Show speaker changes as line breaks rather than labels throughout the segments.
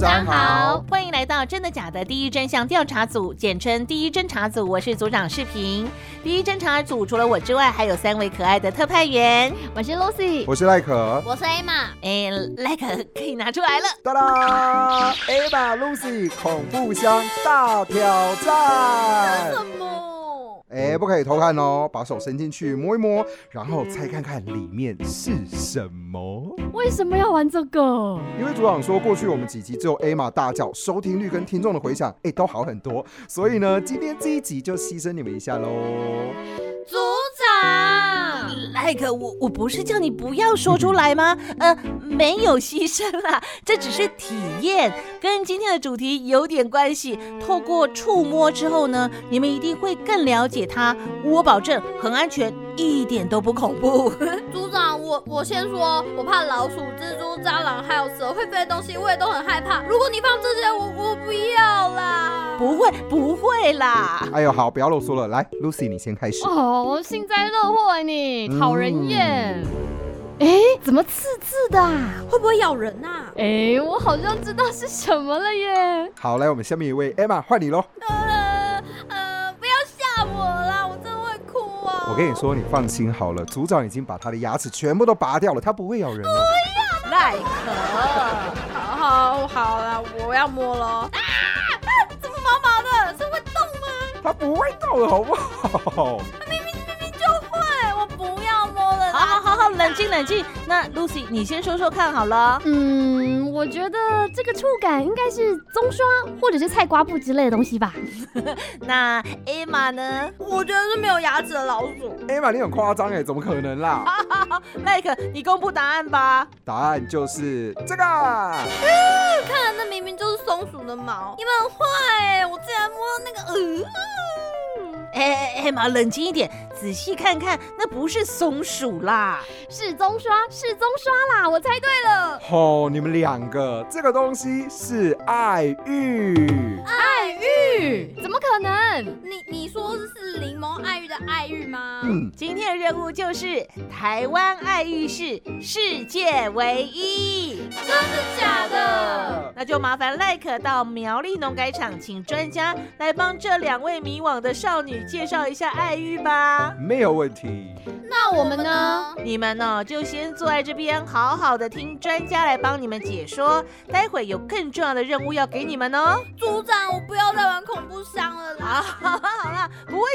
长好，欢迎来到真的假的第一真相调查组，简称第一侦查组。我是组长视频。第一侦查组除了我之外，还有三位可爱的特派员。
我是 Lucy，
我是赖可，
我是 Emma。
哎，赖可可以拿出来了。
哒啦，Emma Lucy 恐怖箱大挑战。
什么？
哎，不可以偷看哦，把手伸进去摸一摸，然后猜看看里面是什么。
为什么要玩这个？
因为组长说过去我们几集只有 Emma 大叫，收听率跟听众的回响，哎，都好很多。所以呢，今天这一集就牺牲你们一下喽。
组长，
赖可，我我不是叫你不要说出来吗？呃，没有牺牲啦，这只是体验，跟今天的主题有点关系。透过触摸之后呢，你们一定会更了解它。我保证很安全，一点都不恐怖。
组长，我我先说，我怕老鼠、蜘蛛、蟑螂还有蛇会飞的东西，我也都很害怕。如果你放这些，我我不要啦。
不会不会啦。
哎呦，好，不要啰嗦了，来，Lucy 你先开始。
哦，幸灾乐祸啊，你讨人厌。哎，怎么刺刺的？
啊会不会咬人啊？
哎，我好像知道是什么了耶。
好，来，我们下面一位 Emma 换你喽。
呃呃，不要吓我啦，我真的会哭啊。
我跟你说，你放心好了，组长已经把他的牙齿全部都拔掉了，他不会咬人哦。
赖可，
好好好了，我要摸了。啊啊！
他不会动，好不好？
明明明明就会，我不要摸了。
好好好好，冷静冷静。那 Lucy，你先说说看好了。
嗯，我觉得这个触感应该是棕刷或者是菜瓜布之类的东西吧。
那 Emma 呢？
我觉得是没有牙齿的老鼠。
Emma 你很夸张哎，怎么可能啦？
赖可，你公布答案吧。
答案就是这个。
看来那明明就是松鼠的毛，你们很坏哎！我竟然摸到那个呃。
哎哎，Emma，冷静一点，仔细看看，那不是松鼠啦。
是棕刷，是棕刷啦，我猜对了。
吼、你们两个，这个东西是爱玉。
爱玉？怎么可能？
你你说是柠檬爱玉的爱玉吗？
嗯，
今天的任务就是台湾爱玉是世界唯一。
真的假的？
那就麻烦赖可到苗栗农改场，请专家来帮这两位迷惘的少女介绍一下爱玉吧。
没有问题。
那我们呢？
你们呢，就先坐在这边，好好的听专家来帮你们解说。待会有更重要的任务要给你们哦。
组长，我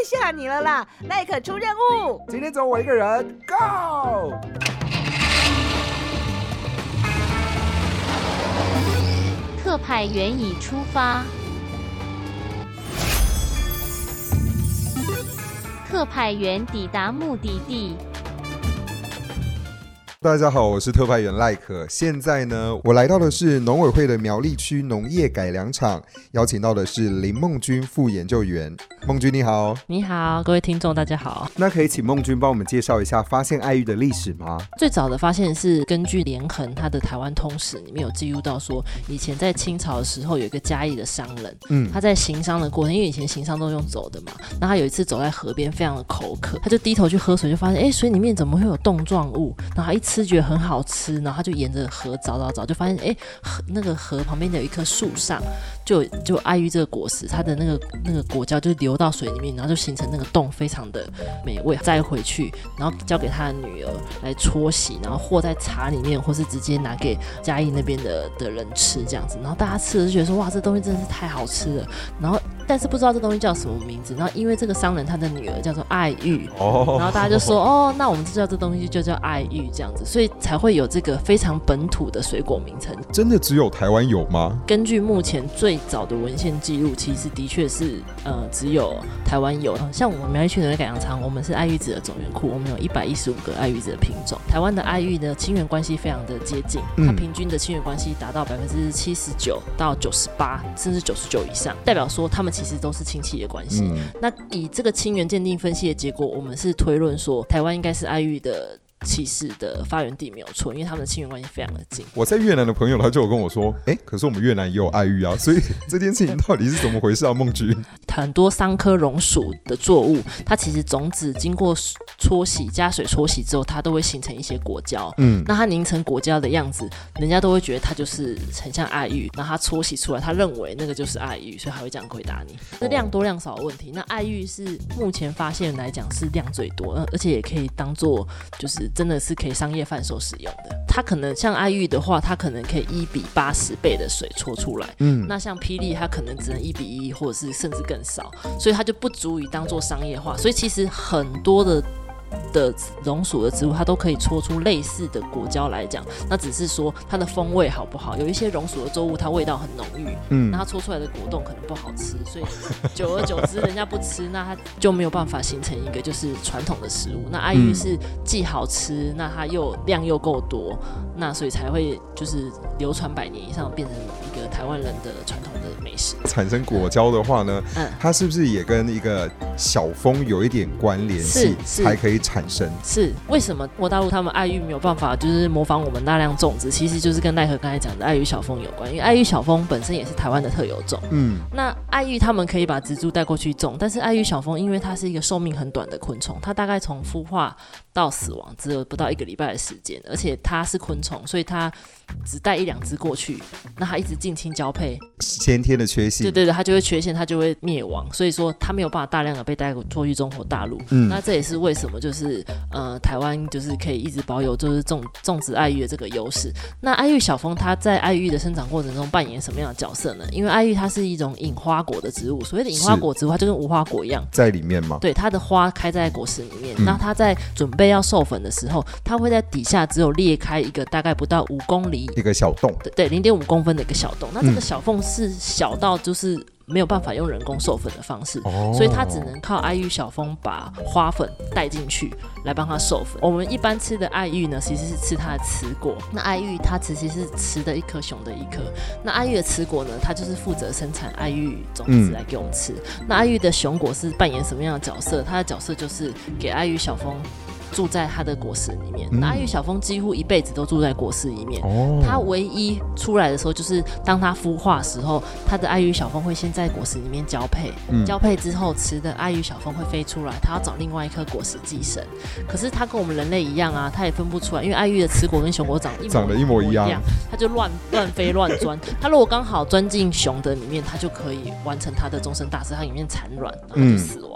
吓你了啦。赖可出任务。
今天只有我一个人，Go！
特派员已出发。特派员抵达目的地。
大家好，我是特派员赖可。现在呢，我来到的是农委会的苗栗区农业改良场，邀请到的是林梦君副研究员。梦君你好，
你好，各位听众，大家好。
那可以请梦君帮我们介绍一下发现爱玉的历史吗？
最早的发现是根据连横他的台湾通史里面有记录到说，以前在清朝的时候有一个嘉义的商人，
嗯
他在行商的过程，因为以前行商都用走的嘛，那他有一次走在河边，非常的口渴，他就低头去喝水，就发现哎、诶水里面怎么会有冻状物？然后他一吃觉得很好吃，然后他就沿着河找找找，就发现哎、诶河那个河旁边的有一棵树上就就碍于这个果实，它的那个那个果胶就流到水里面，然后就形成那个洞，非常的美味。再回去，然后交给他的女儿来搓洗，然后和在茶里面，或是直接拿给嘉义那边的的人吃这样子。然后大家吃了就觉得说哇，这东西真的是太好吃了。然后但是不知道这东西叫什么名字。然后因为这个商人他的女儿叫做爱玉，
哦
然后大家就说哦，那我们就叫这东西就叫爱玉这样子，所以才会有这个非常本土的水果名称。
真的只有台湾有吗？
根据目前最早的文献记录，其实的确是呃只有台湾有。像我们苗栗区农业改良场，我们是爱玉子的种源库，我们有一百一十五个爱玉子的品种。台湾的爱玉呢亲缘关系非常的接近，它
嗯
平均的亲缘关系达到百分之七十九到九十八，甚至九十九以上，代表说他们其实都是亲戚的关系。
嗯，
那以这个亲缘鉴定分析的结果，我们是推论说，台湾应该是爱玉的起始的发源地没有错，因为他们的亲缘关系非常的近。
我在越南的朋友他就有跟我说，哎，可是我们越南也有爱玉啊，所以这件事情到底是怎么回事啊？梦菊，
很多桑科榕属的作物，它其实种子经过搓洗、加水搓洗之后，它都会形成一些果胶。
嗯，
那它凝成果胶的样子，人家都会觉得它就是很像爱玉。那它搓洗出来，他认为那个就是爱玉，所以他会这样回答你。那量多量少的问题。那爱玉是目前发现来讲是量最多，呃而且也可以当做就是真的是可以商业贩售使用的。它可能像爱玉的话，它可能可以一比八十倍的水搓出来。
嗯，
那像霹雳，它可能只能一比一，或者是甚至更少，所以它就不足以当做商业化。所以其实很多的的榕属的植物，它都可以搓出类似的果胶来讲，那只是说它的风味好不好。有一些榕属的作物，它味道很浓郁，
嗯
那它搓出来的果冻可能不好吃，所以 久而久之，人家不吃，那它就没有办法形成一个就是传统的食物。那爱玉
嗯
是既好吃，那它又量又够多，那所以才会就是流传百年以上，变成一个台湾人的传统的美食。
产生果胶的话呢，
嗯
它是不是也跟一个小风有一点关联
是
才可以产生？
是为什么我大陆他们爱玉没有办法就是模仿我们大量种植，其实就是跟奈何刚才讲的爱玉小蜂有关，因为爱玉小蜂本身也是台湾的特有种。
嗯，
那爱玉他们可以把植株带过去种，但是爱玉小蜂因为它是一个寿命很短的昆虫，它大概从孵化到死亡只有不到一个礼拜的时间，而且它是昆虫，所以它只带一两只过去，那它一直近亲交配，
先天的缺陷。
对对对，它就会缺陷，它就会灭亡，所以说它没有办法大量的被带过去中国大陆。
嗯
那这也是为什么就是呃台湾就是可以一直保有就是种种植爱玉的这个优势。那爱玉小蜂它在爱玉的生长过程中扮演什么样的角色呢？因为爱玉它是一种隐花果的植物，所谓的隐花果植物，它就跟无花果一样。
在里面嘛？
对，它的花开在果实里面，
嗯
那它在准备要授粉的时候，它会在底下只有裂开一个大概不到五公里
一个小洞。
对对，零点五公分的一个小洞。那这个
嗯
小缝是小到就是没有办法用人工授粉的方式，
哦
所以它只能靠爱玉小蜂把花粉带进去来帮它授粉。我们一般吃的爱玉呢，其实是吃它的雌果。那爱玉它其实是雌的一颗，雄的一颗。那爱玉的雌果呢，它就是负责生产爱玉种子
嗯
来给我们吃。那爱玉的雄果是扮演什么样的角色？它的角色就是给爱玉小蜂。住在它的果实里面，那爱玉小蜂几乎一辈子都住在果实里面。
哦。
它唯一出来的时候，就是当它孵化的时候，它的爱玉小蜂会先在果实里面交配，
嗯。
交配之后，雌的爱玉小蜂会飞出来，它要找另外一颗果实寄生。可是它跟我们人类一样啊，它也分不出来，因为爱玉的雌果跟雄果长得一模
长得一模一样。
它就乱乱飞乱钻。它如果刚好钻进雄的里面，它就可以完成它的终身大事，它里面产卵，然后
嗯。
就死亡，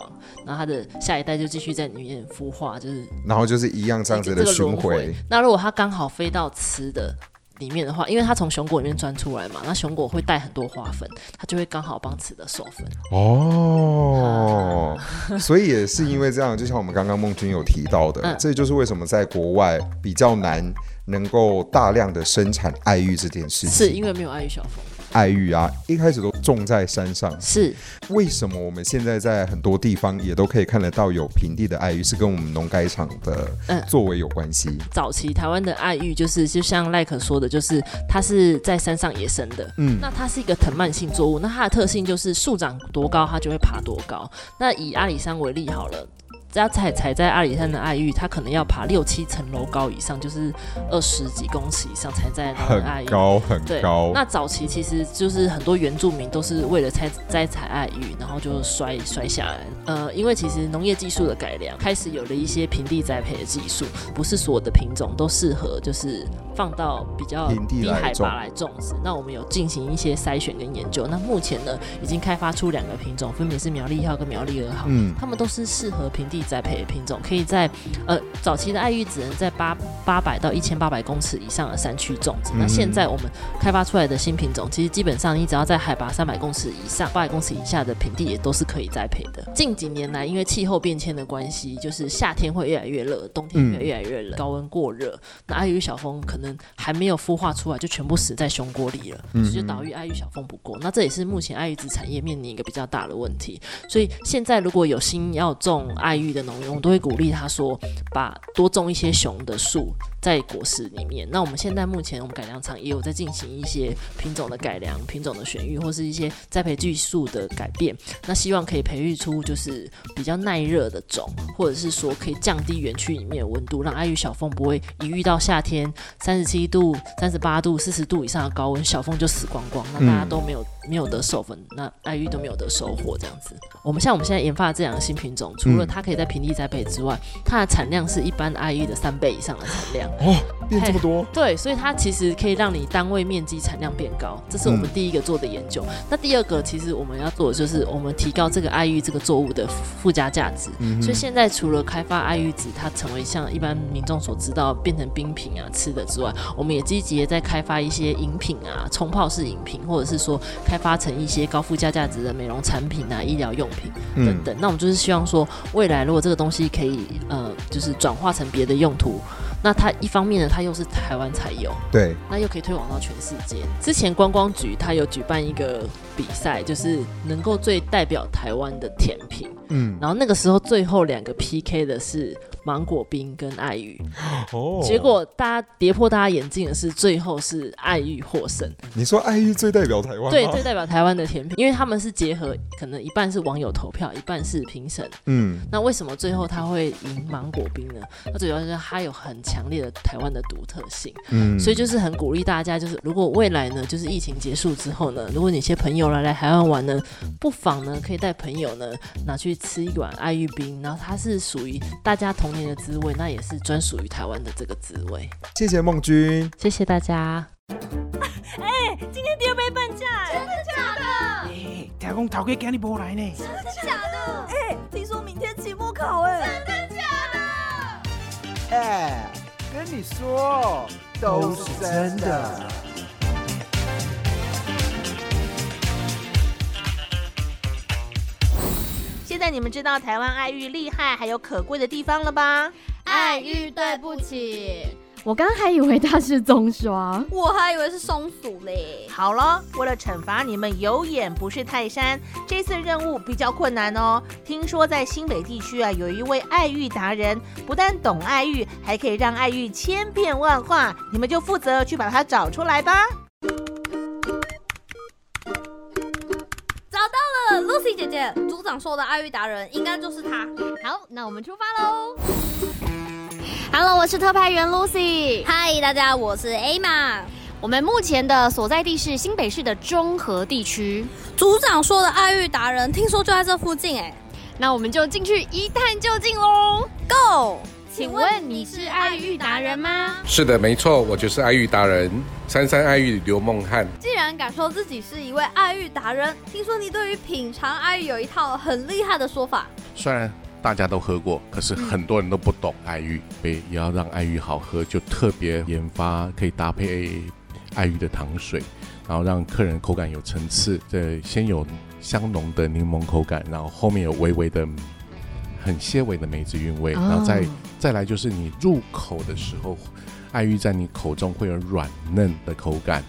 然后它的下一代就继续在里面孵化，就是
然后就是一样这样子的
轮回。。那如果它刚好飞到雌的里面的话，因为它从雄果里面钻出来嘛，那雄果会带很多花粉，它就会刚好帮雌的授粉。
哦，所以也是因为这样，就像我们刚刚孟君有提到的，
嗯
这就是为什么在国外比较难能够大量的生产爱玉这件事情。
是因为没有爱玉小蜂，
爱玉啊，一开始都种在山上，
是
为什么我们现在在很多地方也都可以看得到有平地的爱玉，是跟我们农改场的
嗯
作为有关系？
早期台湾的爱玉，就是就像赖可说的，就是它是在山上野生的。
嗯
那它是一个藤蔓性作物，那它的特性就是树长多高，它就会爬多高。那以阿里山为例好了。只要采采在阿里山的爱玉，它可能要爬六七层楼高以上，就是二十几公尺以上才在那的爱玉。
很高很高，
那早期其实就是很多原住民都是为了摘摘采爱玉，然后就摔摔下来。呃，因为其实农业技术的改良，开始有了一些平地栽培的技术，不是所有的品种都适合就是放到比较低海拔来种植。那我们有进行一些筛选跟研究。那目前呢，已经开发出两个品种，分别是苗栗一号跟苗栗二号。
嗯
它们都是适合平地地栽培的品种，可以在呃早期的爱玉只能在八八百到一千八百公尺以上的山区种植。那现在我们开发出来的新品种，其实基本上你只要在海拔三百公尺以上、八百公尺以下的平地也都是可以栽培的。近几年来，因为气候变迁的关系，就是夏天会越来越热，冬天会越来越冷，高温过热，那爱玉小蜂可能还没有孵化出来，就全部死在熊锅里了，所以就导致爱玉小蜂不过。那这也是目前爱玉子产业面临一个比较大的问题。所以现在如果有心要种爱玉的农友，我都会鼓励他说，把多种一些熊的树在果实里面。那我们现在目前我们改良厂也有在进行一些品种的改良、品种的选育，或是一些栽培技术的改变。那希望可以培育出就是比较耐热的种，或者是说可以降低园区里面的温度，让爱玉小凤不会一遇到夏天三十七度、三十八度、四十度以上的高温，小凤就死光光，那大家都没有没有得授粉，那爱玉都没有得收获这样子。我们像我们现在研发的这两个新品种，除了它可以在平地栽培之外，它的产量是一般爱玉的三倍以上的产量。
哦，变这么多？
对，所以它其实可以让你单位面积产量变高，这是我们第一个做的研究。那第二个，其实我们要做的就是我们提高这个爱玉这个作物的附加价值。所以现在除了开发爱玉子，它成为像一般民众所知道变成冰品啊吃的之外，我们也积极的在开发一些饮品啊，冲泡式饮品，或者是说开发成一些高附加价值的美容产品啊、医疗用品等等。那我们就是希望说，未来如果这个东西可以呃，就是转化成别的用途。那它一方面呢，它又是台湾才有，
对，
那又可以推广到全世界。之前观光局它有举办一个比赛，就是能够最代表台湾的甜品，嗯，然后那个时候最后两个 PK 的是芒果冰跟爱玉，哦，结果大家跌破大家眼镜的是，最后是爱玉获胜。
你说爱玉最代表台湾？
对，最代表台湾的甜品，因为他们是结合，可能一半是网友投票，一半是评审，嗯，那为什么最后他会赢芒果冰呢？那主要是它有很强烈的台湾的独特性，嗯，所以就是很鼓励大家，就是如果未来呢，就是疫情结束之后呢，如果你些朋友来来台湾玩呢，不妨呢可以带朋友呢拿去吃一碗爱玉冰，然后它是属于大家童年的滋味，那也是专属于台湾的这个滋味。
谢谢梦君，
谢谢大家。
哎，今天第二杯半价，
真的假的？
哎，听讲头家今日无来呢，
真的假的？
哎，听说明天期末考，哎，
真的假
的？哎。跟你说，都是真的。
现在你们知道台湾爱玉厉害还有可贵的地方了吧？
爱玉，对不起。
我刚还以为它是棕刷，
我还以为是松鼠嘞。
好了，为了惩罚你们有眼不识泰山，这次任务比较困难哦。听说在新北地区啊，有一位爱玉达人，不但懂爱玉，还可以让爱玉千变万化。你们就负责去把它找出来吧。
姐姐，组长说的爱玉达人应该就是他。
好，那我们出发喽。Hello，我是特派员 Lucy。
Hi，大家，我是 Emma。
我们目前的所在地是新北市的中和地区。
组长说的爱玉达人，听说就在这附近哎。
那我们就进去一探究竟喽。
Go！
请问你是爱玉达人吗？
是的，没错，我就是爱玉达人，三三爱玉刘梦汉。
既然敢说自己是一位爱玉达人，听说你对于品尝爱玉有一套很厉害的说法。
虽然。大家都喝过，可是很多人都不懂爱玉，所以要让爱玉好喝，就特别研发可以搭配爱玉的糖水，然后让客人口感有层次。这先有香浓的柠檬口感，然后后面有微微的很些微的梅子韵味，然后再再来就是你入口的时候，爱玉在你口中会有软嫩的口感。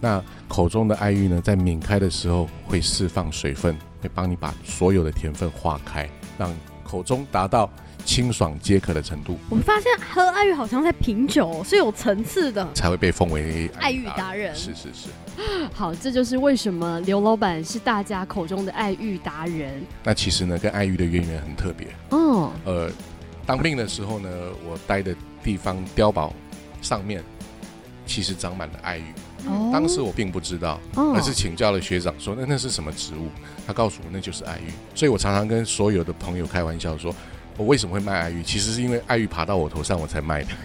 那口中的爱玉呢，在抿开的时候会释放水分，会帮你把所有的甜分化开，让口中达到清爽解渴的程度。
我发现喝爱玉好像在品酒，是有层次的，
才会被封为
爱玉达人。
是是是。
好，这就是为什么刘老板是大家口中的爱玉达人。
那其实呢，跟爱玉的渊源很特别。哦。呃，当兵的时候呢，我待的地方碉堡上面其实长满了爱玉。当时我并不知道，而是请教了学长，说那那是什么植物？他告诉我那就是爱玉。所以我常常跟所有的朋友开玩笑说，我为什么会卖爱玉？其实是因为爱玉爬到我头上，我才卖的。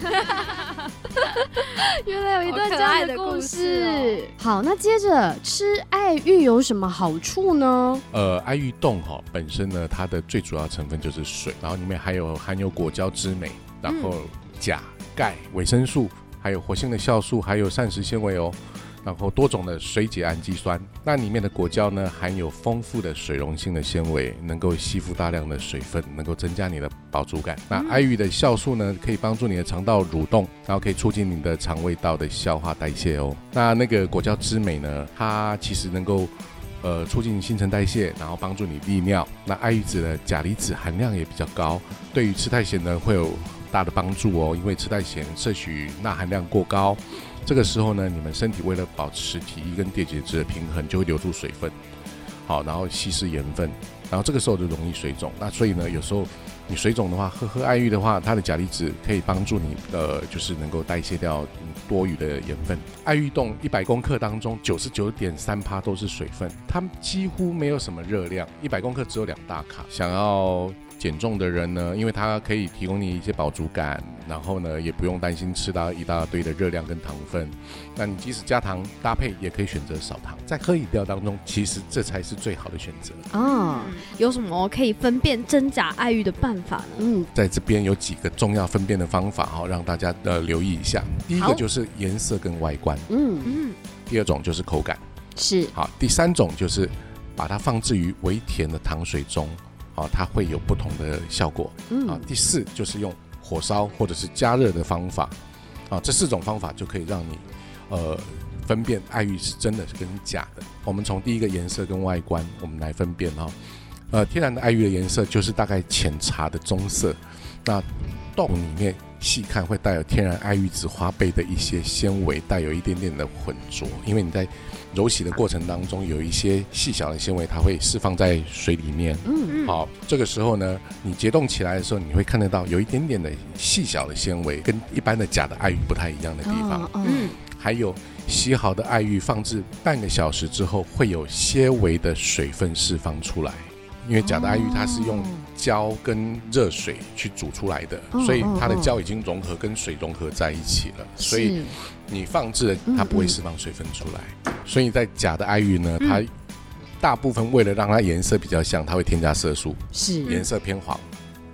原来有一段这样的故
事。
好，那接着吃爱玉有什么好处呢？
呃，爱玉冻哈、本身呢，它的最主要成分就是水，然后里面还有含有果胶之美，然后钾、钙、维生素，还有活性的酵素，还有膳食纤维哦。然后多种的水解氨基酸，那里面的果胶呢，含有丰富的水溶性的纤维，能够吸附大量的水分，能够增加你的饱足感。那艾玉的酵素呢，可以帮助你的肠道蠕动，然后可以促进你的肠胃道的消化代谢哦。那那个果胶之美呢，它其实能够呃促进新陈代谢，然后帮助你利尿。那爱玉子的钾离子含量也比较高，对于吃太咸呢会有大的帮助哦，因为吃太咸摄取钠含量过高。这个时候呢，你们身体为了保持体液跟电解质的平衡，就会留住水分，好，然后稀释盐分，然后这个时候就容易水肿。那所以呢，有时候你水肿的话，喝喝爱玉的话，它的钾离子可以帮助你，呃，就是能够代谢掉多余的盐分。爱玉冻一百公克当中，九十九点三趴都是水分，它几乎没有什么热量，一百公克只有两大卡。想要减重的人呢，因为它可以提供你一些饱足感，然后呢也不用担心吃到一大堆的热量跟糖分。那你即使加糖搭配，也可以选择少糖。在喝饮料当中，其实这才是最好的选择。
哦，
有什么可以分辨真假爱玉的办法呢？
嗯，
在这边有几个重要分辨的方法哈，让大家呃留意一下。第一个就是颜色跟外观，
嗯
嗯，
第二种就是口感，
是
好，第三种就是把它放置于微甜的糖水中，好，它会有不同的效果。
嗯
啊，第四就是用火烧或者是加热的方法，啊，这四种方法就可以让你呃分辨爱玉是真的是跟假的。我们从第一个颜色跟外观，我们来分辨哈、呃，天然的爱玉的颜色就是大概浅茶的棕色，那洞里面细看会带有天然爱玉子花贝的一些纤维，带有一点点的混浊，因为你在揉洗的过程当中有一些细小的纤维，它会释放在水里面。
嗯
好，这个时候呢，你结冻起来的时候，你会看得到有一点点的细小的纤维，跟一般的假的爱玉不太一样的地方。
哦
嗯，
还有洗好的爱玉放置半个小时之后，会有些微的水分释放出来。因为假的爱玉它是用胶跟热水去煮出来的，
哦
所以它的胶已经融合跟水融合在一起了，所以你放置了它不会释放水分出来。所以在假的爱玉呢，
嗯
它大部分为了让它颜色比较像，它会添加色素，
是
颜色偏黄。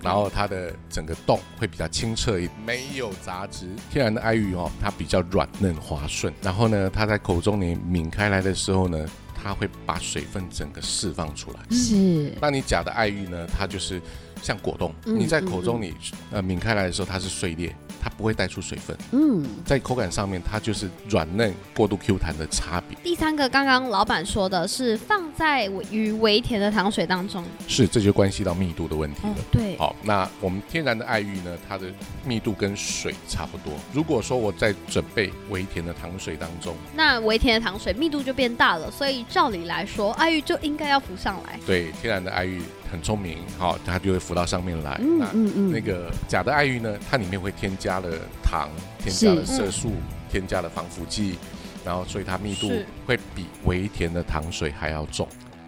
然后它的整个洞会比较清澈一，没有杂质。天然的爱玉哦，它比较软嫩滑顺。然后呢，它在口中你抿开来的时候呢，它会把水分整个释放出来。
是。
那你假的爱玉呢，它就是像果冻，
嗯
你在口中你呃抿开来的时候，它是碎裂，它不会带出水分。
嗯
在口感上面，它就是软嫩、过度 Q 弹的差别。
第三个，刚刚老板说的是放在于微甜的糖水当中。
是，这就关系到密度的问题了。
对，
好，那我们天然的爱玉呢，它的密度跟水差不多。如果说我在准备微甜的糖水当中，
那微甜的糖水密度就变大了，所以照理来说，爱玉就应该要浮上来。
对天然的爱玉很聪明，好、它就会浮到上面来。
嗯
那
嗯嗯
那个假的爱玉呢，它里面会添加了糖，添加了色素，添加了防腐剂，然后所以它密度会比微甜的糖水还要重。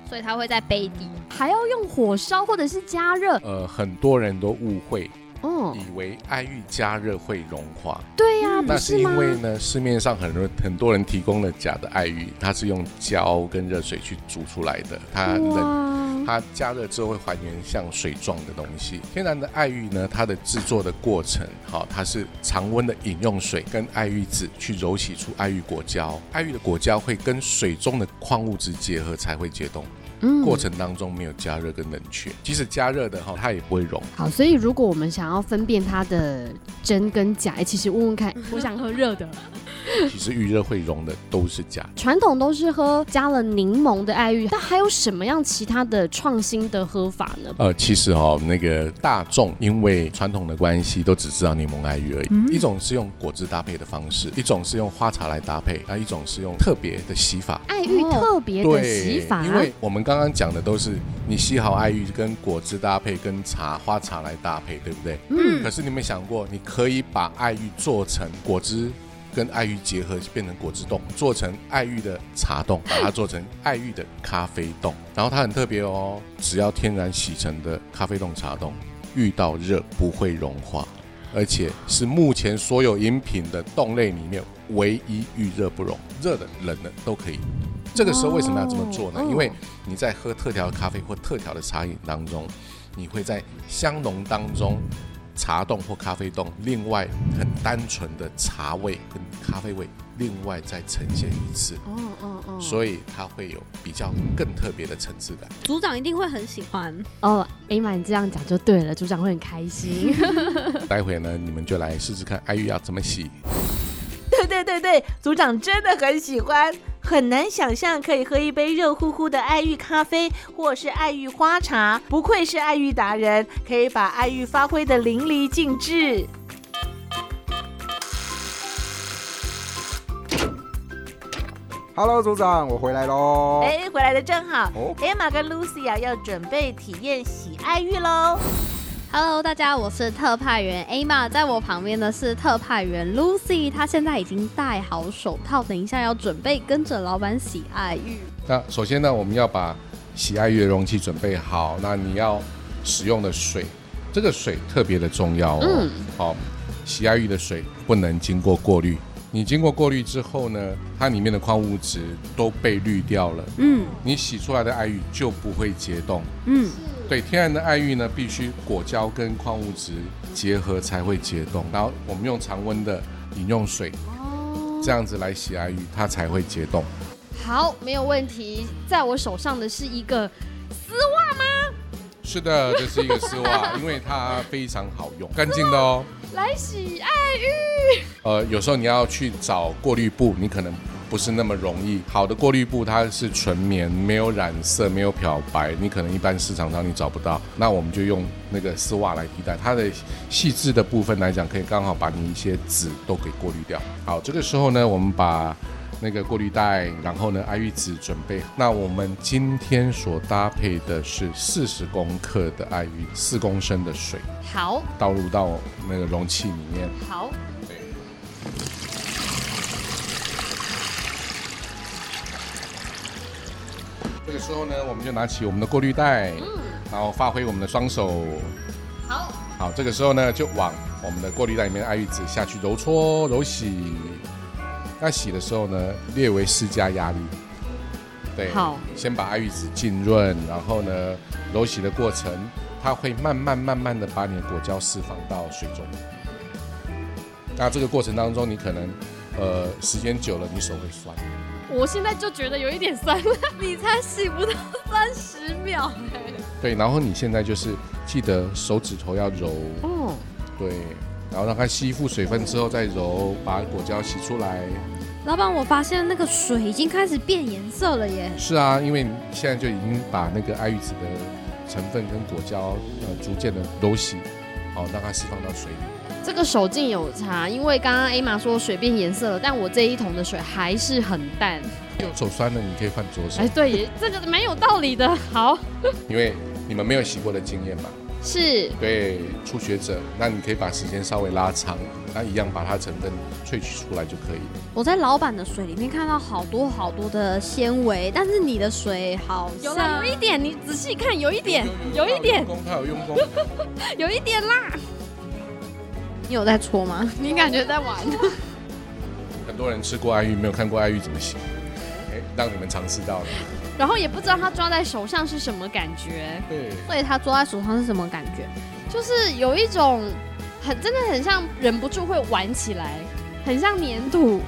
所以它会在杯底。
还要用火烧或者是加热。
呃，很多人都误会，
哦，
以为爱玉加热会融化。
对呀，不
那是因？为呢，市面上很多很多人提供了假的爱玉，它是用胶跟热水去煮出来的，它冷。它加热之后会还原像水状的东西。天然的爱玉呢，它的制作的过程，好、它是常温的饮用水跟爱玉籽去揉洗出爱玉果胶。爱玉的果胶会跟水中的矿物质结合才会解冻，
嗯
过程当中没有加热跟冷却，即使加热的哈，它也不会融。
好，所以如果我们想要分辨它的真跟假，哎，其实问问看，我想喝热的。
其实预热会融的都是假的。
传统都是喝加了柠檬的爱玉，那还有什么样其他的创新的喝法呢？
呃，其实哦，那个大众因为传统的关系，都只知道柠檬爱玉而已。一种是用果汁搭配的方式，一种是用花茶来搭配，啊，一种是用特别的洗法。
爱玉特别的洗法，
因为我们刚刚讲的都是你洗好爱玉跟果汁搭配，跟茶花茶来搭配，对不对？
嗯
可是你有没有想过，你可以把爱玉做成果汁？跟爱玉结合变成果汁冻，做成爱玉的茶冻，把它做成爱玉的咖啡冻。然后它很特别哦，只要天然洗成的咖啡冻、茶冻，遇到热不会融化。而且是目前所有饮品的冻类里面唯一遇热不溶，热的、冷的都可以。这个时候为什么要这么做呢？
哦
因为你在喝特调咖啡或特调的茶饮当中，你会在香浓当中，茶冻或咖啡冻，另外很单纯的茶味跟咖啡味，另外再呈现一次，
哦哦哦，
所以它会有比较更特别的层次感。
组长一定会很喜欢。
哦，艾玛，你这样讲就对了，组长会很开心。
待会呢，你们就来试试看艾玉要怎么洗。
对对对对，组长真的很喜欢，很难想象可以喝一杯热乎乎的爱玉咖啡或是爱玉花茶，不愧是爱玉达人，可以把爱玉发挥的淋漓尽致。
Hello，组长，我回来喽。
哎，回来的正好
哦。
Emma 跟 Lucy 啊，要准备体验喜爱玉喽。
Hello，大家，我是特派员 Emma，在我旁边的是特派员 Lucy，她现在已经戴好手套，等一下要准备跟着老板洗爱玉。
那首先呢，我们要把洗爱玉的容器准备好。那你要使用的水，这个水特别的重要哦。
嗯
好，洗爱玉的水不能经过过滤。你经过过滤之后呢，它里面的矿物质都被滤掉了，
嗯
你洗出来的爱玉就不会结冻。
嗯，
对，天然的爱玉呢，必须果胶跟矿物质结合才会结冻。然后我们用常温的饮用水，
哦，
这样子来洗爱玉，它才会结冻。
好，没有问题。在我手上的是一个丝袜吗？
是的，这是一个丝袜，因为它非常好用，干净的哦。
来洗爱玉。
呃，有时候你要去找过滤布，你可能不是那么容易。好的过滤布它是纯棉，没有染色，没有漂白，你可能一般市场上你找不到。那我们就用那个丝袜来替代，它的细致的部分来讲，可以刚好把你一些纸都给过滤掉。好，这个时候呢，我们把那个过滤袋，然后呢，爱玉籽准备。那我们今天所搭配的是四十公克的爱玉，四公升的水
好，
倒入到那个容器里面。
好，
对。个时候呢，我们就拿起我们的过滤袋，然后发挥我们的双手。
好，
好，这个时候呢，就往我们的过滤袋里面的爱玉子下去揉搓、揉洗。那洗的时候呢，略微施加压力。对，
好，
先把爱玉子浸润，然后呢，揉洗的过程，它会慢慢慢慢的把你的果胶释放到水中。那这个过程当中，你可能呃时间久了，你手会酸。
我现在就觉得有一点酸了。
你才洗不到三十秒哎、
对，然后你现在就是记得手指头要揉，
哦，
对，然后让它吸附水分之后再揉，把果胶洗出来。
老板，我发现那个水已经开始变颜色了耶。
是啊，因为你现在就已经把那个爱玉子的成分跟果胶呃逐渐的揉洗，好让它释放到水里。
这个手劲有差，因为刚刚 A 玛说水变颜色了，但我这一桶的水还是很淡。
右手酸了，你可以换左手
哎，，对，也这个蛮有道理的。好，
因为你们没有洗过的经验嘛。
是
对初学者，那你可以把时间稍微拉长，那一样把它成分萃取出来就可以。
我在老板的水里面看到好多好多的纤维，但是你的水好
有
像
啦，有一点，你仔细看，有一点，有一点，
功，他有用功。
有一点啦。
你有在搓吗？
你感觉在玩？
很多人吃过爱玉，没有看过爱玉怎么洗，哎，让你们尝试到了。
然后也不知道它抓在手上是什么感觉，
对，
所以他抓在手上是什么感觉？
就是有一种很真的很像忍不住会玩起来，很像粘土，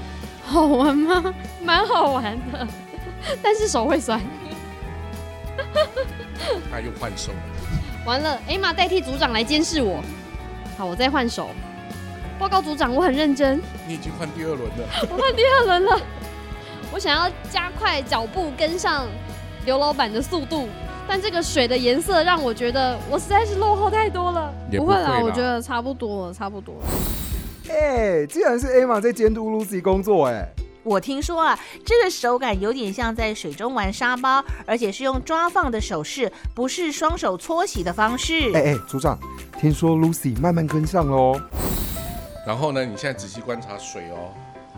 好玩吗？蛮好玩的，但是手会酸。
他又换手了。
完了，艾玛代替组长来监视我。好，我再换手。报告组长，我很认真，
你已经换第二轮了。
我换第二轮了。我想要加快脚步跟上刘老板的速度，但这个水的颜色让我觉得我实在是落后太多了。
不会啦，我觉得差不多了，差不多了。
哎，竟然是 Emma 在监督 Lucy 工作，哎，
我听说啊，这个手感有点像在水中玩沙包，而且是用抓放的手势，不是双手搓洗的方式。
哎哎，组长，听说 Lucy 慢慢跟上喽。
然后呢，你现在仔细观察水哦，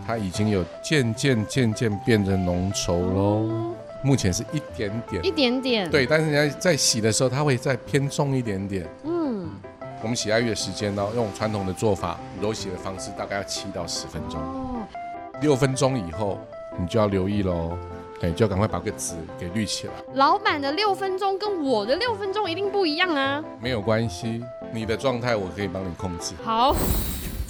它已经有渐渐渐渐变得浓稠喽。目前是一点点
一，点点，，
对，但是你在在洗的时候，它会再偏重一点点。
嗯，
我们洗爱玉的时间呢，用传统的做法揉洗的方式，大概要七到十分钟。
哦，
六分钟以后，你就要留意喽，哎，就要赶快把个籽给滤起来。
老板的六分钟跟我的六分钟一定不一样啊。
没有关系，你的状态我可以帮你控制。
好，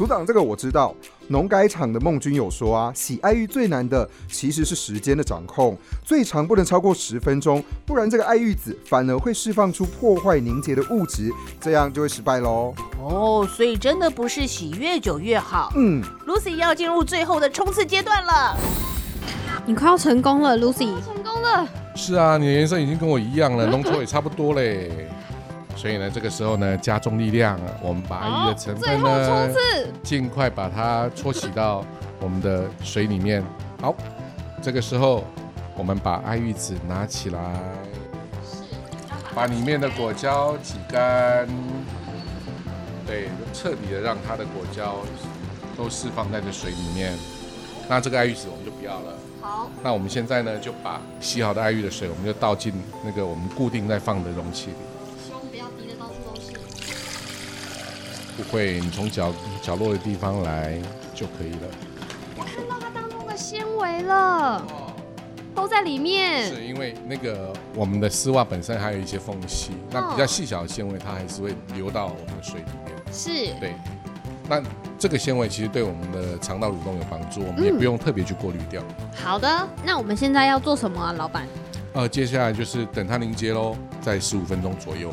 组长，这个我知道。农改场的孟君有说啊，洗爱玉最难的其实是时间的掌控，最长不能超过十分钟，不然这个爱玉子反而会释放出破坏凝结的物质，这样就会失败喽。
哦，所以真的不是洗越久越好。
嗯
，Lucy 要进入最后的冲刺阶段了。
你快要成功了，Lucy。
成功了。
是啊，你的颜色已经跟我一样了，浓稠也差不多嘞。所以呢，这个时候呢，加重力量，我们把爱玉的成分呢尽快把它搓洗到我们的水里面。好，这个时候我们把爱玉籽拿起来，把里面的果胶挤干，对，彻底的让它的果胶都释放在这水里面。那这个爱玉籽我们就不要了。
好，
那我们现在呢，就把洗好的爱玉的水，我们就倒进那个我们固定在放的容器里。
不
会，你从角角落的地方来就可以了。
我看到它当中的纤维了，都在里面。
是因为那个我们的丝袜本身还有一些缝隙，那比较细小的纤维它还是会流到我们的水里面。
是，
对，那这个纤维其实对我们的肠道蠕动有帮助，我们也
嗯
不用特别去过滤掉。
好的，
那我们现在要做什么啊，老板？
呃，接下来就是等它凝结喽，在十五分钟左右，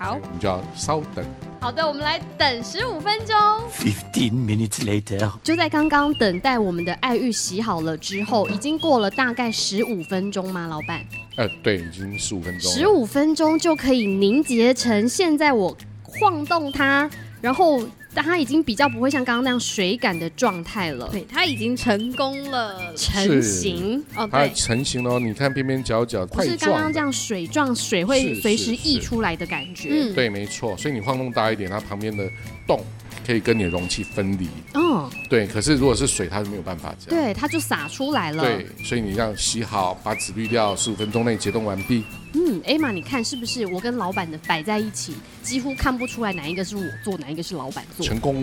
好
我们就要稍等。
好的，我们来等十五分钟。
Fifteen minutes later.
就在刚刚等待我们的爱玉洗好了之后，已经过了大概十五分钟吗，老板？
呃，对，已经十五分钟了。
十五分钟就可以凝结成现在我晃动它，然后它已经比较不会像刚刚那样水感的状态了。
对，它已经成功了。
成型哦，
它，成型了哦，你看边边角角
不是刚刚。这样水状，水会随时溢出来的感觉。
嗯
对，没错，所以你晃动大一点，它旁边的洞可以跟你的容器分离。
嗯，
对，可是如果是水，它是没有办法这样。
对，它就洒出来了。
对，所以你让洗好，把纸滤掉，十五分钟内解冻完毕。
嗯，艾玛，你看是不是我跟老板的摆在一起，几乎看不出来哪一个是我做，哪一个是老板做？
成功。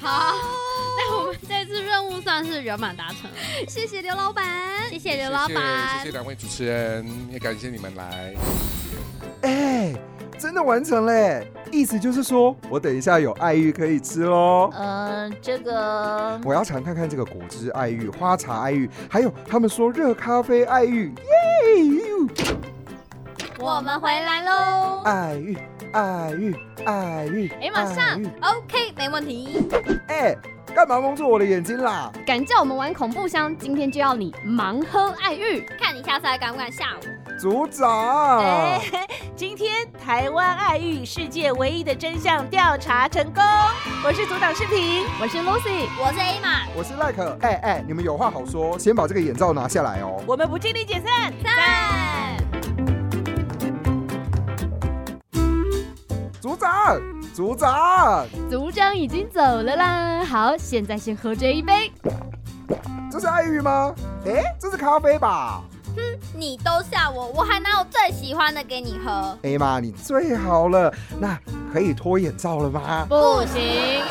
好，那我们这次任务算是圆满达成了。谢谢刘老板，谢谢刘老板，
谢谢两位主持人，也感谢你们来。
哎，真的完成嘞！意思就是说我等一下有爱玉可以吃喽。
嗯、这个
我要尝看看这个果汁爱玉、花茶爱玉，还有他们说热咖啡爱玉，耶！
我们回来喽。
爱玉，爱玉，爱玉，
哎，马上，OK，没问题。
哎，干嘛蒙住我的眼睛啦？
敢叫我们玩恐怖箱，今天就要你盲喝爱玉。
看你下次还敢不敢吓我？
组长，
哎，今天台湾爱玉世界唯一的真相调查成功。我是组长视频，
我是 Lucy，
我是 A 玛，
我是赖可。哎哎，你们有话好说，先把这个眼罩拿下来哦。
我们不尽力解散。
散。
组长，组长，
组长已经走了啦。好，现在先喝这一杯。
这是爱玉吗？哎，这是咖啡吧？
你都吓我，我还拿我最喜欢的给你喝。
哎妈，你最好了。那可以脱眼罩了吗？
不行，